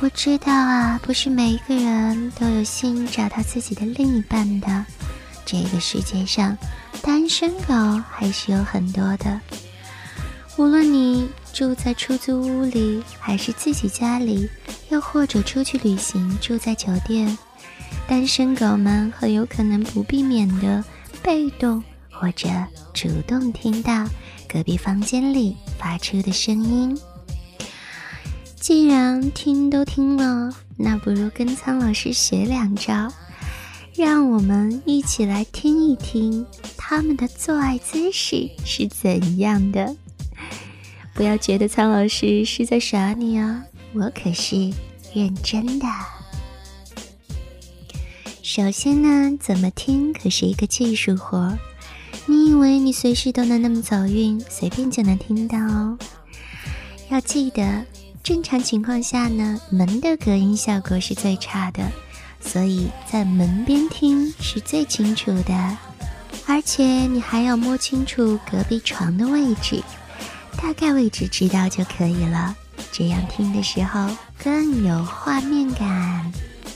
我知道啊，不是每一个人都有幸找到自己的另一半的。这个世界上，单身狗还是有很多的。无论你住在出租屋里，还是自己家里，又或者出去旅行住在酒店，单身狗们很有可能不避免的被动或者主动听到隔壁房间里发出的声音。既然听都听了，那不如跟苍老师学两招，让我们一起来听一听他们的做爱姿势是怎样的。不要觉得苍老师是在耍你哦，我可是认真的。首先呢，怎么听可是一个技术活，你以为你随时都能那么走运，随便就能听到哦？要记得。正常情况下呢，门的隔音效果是最差的，所以在门边听是最清楚的。而且你还要摸清楚隔壁床的位置，大概位置知道就可以了。这样听的时候更有画面感。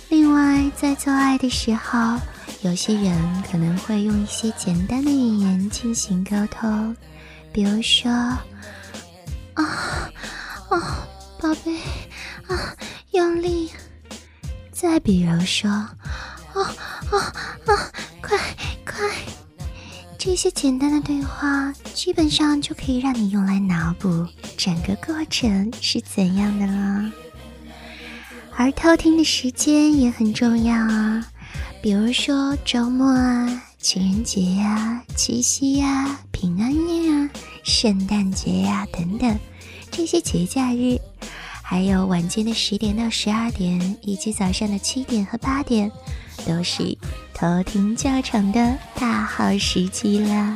另外，在做爱的时候，有些人可能会用一些简单的语言进行沟通，比如说，啊啊。宝贝，啊，用力！再比如说，啊啊啊，快快！这些简单的对话，基本上就可以让你用来脑补整个过程是怎样的了。而偷听的时间也很重要啊，比如说周末啊、情人节呀、七夕呀、平安夜啊、圣诞节呀等等这些节假日。还有晚间的十点到十二点，以及早上的七点和八点，都是偷听教程的大好时机啦。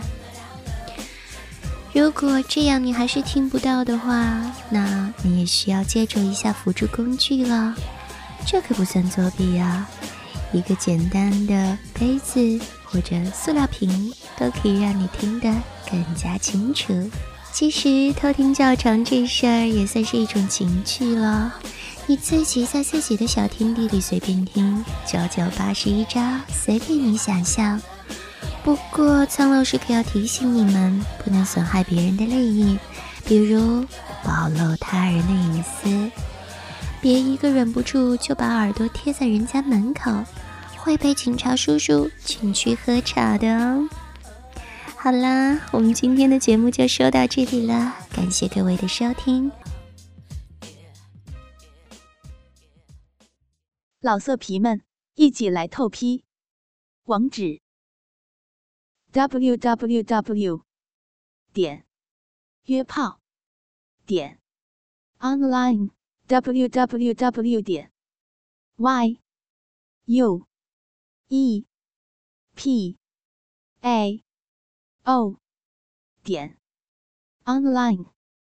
如果这样你还是听不到的话，那你也需要借助一下辅助工具了。这可不算作弊啊，一个简单的杯子或者塑料瓶都可以让你听得更加清楚。其实偷听教程这事儿也算是一种情趣了，你自己在自己的小天地里随便听，九九八十一招，随便你想象。不过苍老师可要提醒你们，不能损害别人的利益，比如暴露他人的隐私，别一个忍不住就把耳朵贴在人家门口，会被警察叔叔请去喝茶的哦。好啦，我们今天的节目就说到这里了，感谢各位的收听。老色皮们，一起来透批，网址：w w w 点约炮点 online w w w 点 y u e p a。哦，点，online。